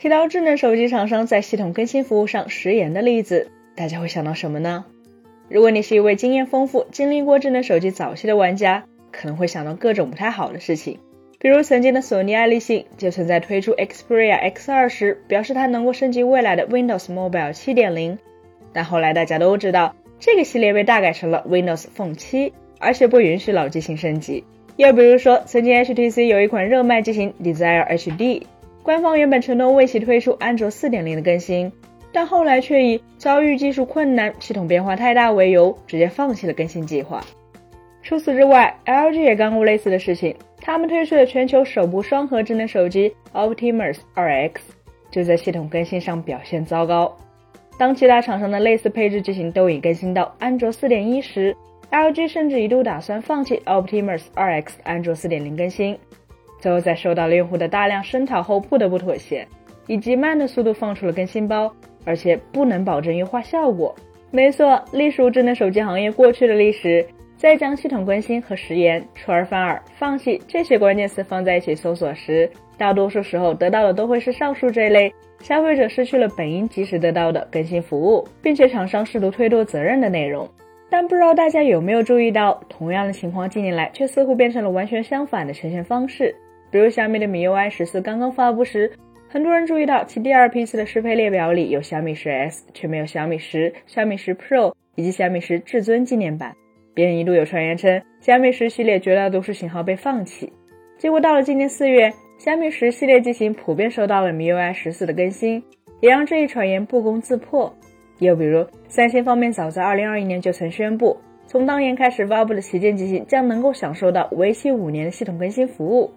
提到智能手机厂商在系统更新服务上食言的例子，大家会想到什么呢？如果你是一位经验丰富、经历过智能手机早期的玩家，可能会想到各种不太好的事情。比如曾经的索尼爱立信就曾在推出 Xperia X2 时，表示它能够升级未来的 Windows Mobile 7.0，但后来大家都知道，这个系列被大改成了 Windows Phone 7，而且不允许老机型升级。又比如说，曾经 HTC 有一款热卖机型 Desire HD。官方原本承诺为其推出安卓4.0的更新，但后来却以遭遇技术困难、系统变化太大为由，直接放弃了更新计划。除此之外，LG 也干过类似的事情，他们推出的全球首部双核智能手机 Optimus 2X，就在系统更新上表现糟糕。当其他厂商的类似配置机型都已更新到安卓4.1时，LG 甚至一度打算放弃 Optimus 2X 安卓4.0更新。最后在受到了用户的大量声讨后，不得不妥协，以极慢的速度放出了更新包，而且不能保证优化效果。没错，隶属智能手机行业过去的历史，在将系统更新和食言、出尔反尔、放弃这些关键词放在一起搜索时，大多数时候得到的都会是上述这类消费者失去了本应及时得到的更新服务，并且厂商试图推脱责任的内容。但不知道大家有没有注意到，同样的情况近年来却似乎变成了完全相反的呈现方式。比如小米的米 UI 十四刚刚发布时，很多人注意到其第二批次的适配列表里有小米十 S，却没有小米十、小米十 Pro 以及小米十至尊纪念版。别人一度有传言称小米十系列绝大多数型号被放弃，结果到了今年四月，小米十系列机型普遍收到了米 UI 十四的更新，也让这一传言不攻自破。又比如三星方面早在2021年就曾宣布，从当年开始发布的旗舰机型将能够享受到为期五年的系统更新服务。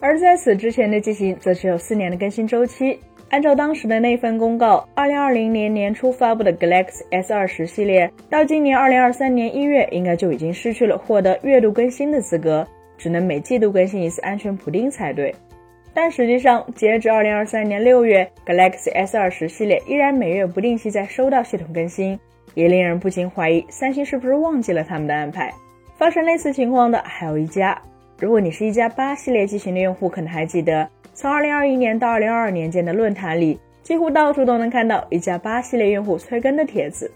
而在此之前的机型则只有四年的更新周期。按照当时的那份公告，二零二零年年初发布的 Galaxy S 二十系列，到今年二零二三年一月，应该就已经失去了获得月度更新的资格，只能每季度更新一次安全补丁才对。但实际上，截至二零二三年六月，Galaxy S 二十系列依然每月不定期在收到系统更新，也令人不禁怀疑三星是不是忘记了他们的安排。发生类似情况的还有一家。如果你是一加八系列机型的用户，可能还记得，从二零二一年到二零二二年间的论坛里，几乎到处都能看到一加八系列用户催更的帖子。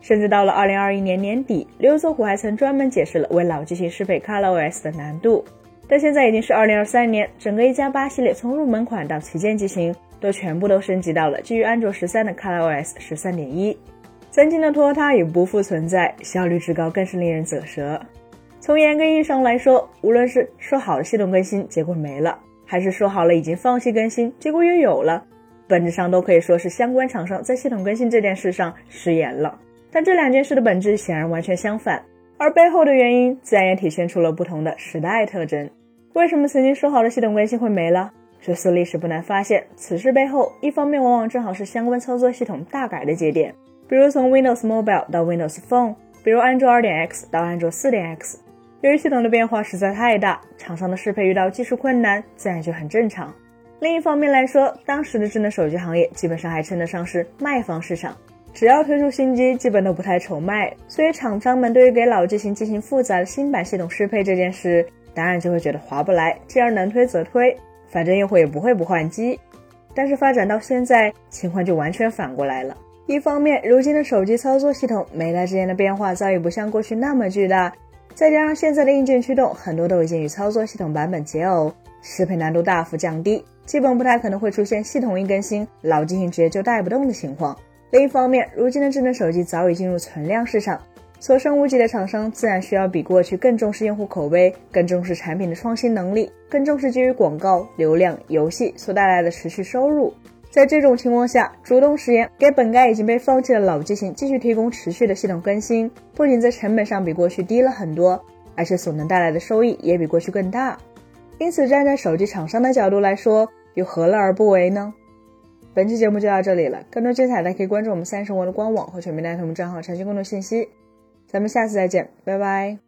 甚至到了二零二一年年底，刘作虎还曾专门解释了为老机型适配 ColorOS 的难度。但现在已经是二零二三年，整个一加八系列从入门款到旗舰机型，都全部都升级到了基于安卓十三的 ColorOS 十三点一。曾经的拖沓已不复存在，效率之高更是令人啧舌。从严格意义上来说，无论是说好的系统更新结果没了，还是说好了已经放弃更新结果又有了，本质上都可以说是相关厂商在系统更新这件事上食言了。但这两件事的本质显然完全相反，而背后的原因自然也体现出了不同的时代特征。为什么曾经说好的系统更新会没了？追溯历史不难发现，此事背后一方面往往正好是相关操作系统大改的节点，比如从 Windows Mobile 到 Windows Phone，比如安卓 2.x 到安卓 4.x。由于系统的变化实在太大，厂商的适配遇到技术困难，自然就很正常。另一方面来说，当时的智能手机行业基本上还称得上是卖方市场，只要推出新机，基本都不太愁卖，所以厂商们对于给老机型进行复杂的新版系统适配这件事，当然就会觉得划不来。既然能推则推，反正用户也不会不换机。但是发展到现在，情况就完全反过来了。一方面，如今的手机操作系统每代之间的变化早已不像过去那么巨大。再加上现在的硬件驱动很多都已经与操作系统版本解耦，适配难度大幅降低，基本不太可能会出现系统一更新老机型直接就带不动的情况。另一方面，如今的智能手机早已进入存量市场，所剩无几的厂商自然需要比过去更重视用户口碑，更重视产品的创新能力，更重视基于广告、流量、游戏所带来的持续收入。在这种情况下，主动食言，给本该已经被放弃的老机型继续提供持续的系统更新，不仅在成本上比过去低了很多，而且所能带来的收益也比过去更大。因此，站在手机厂商的角度来说，又何乐而不为呢？本期节目就到这里了，更多精彩的可以关注我们三生活的官网和全民大同账号查询更多信息。咱们下次再见，拜拜。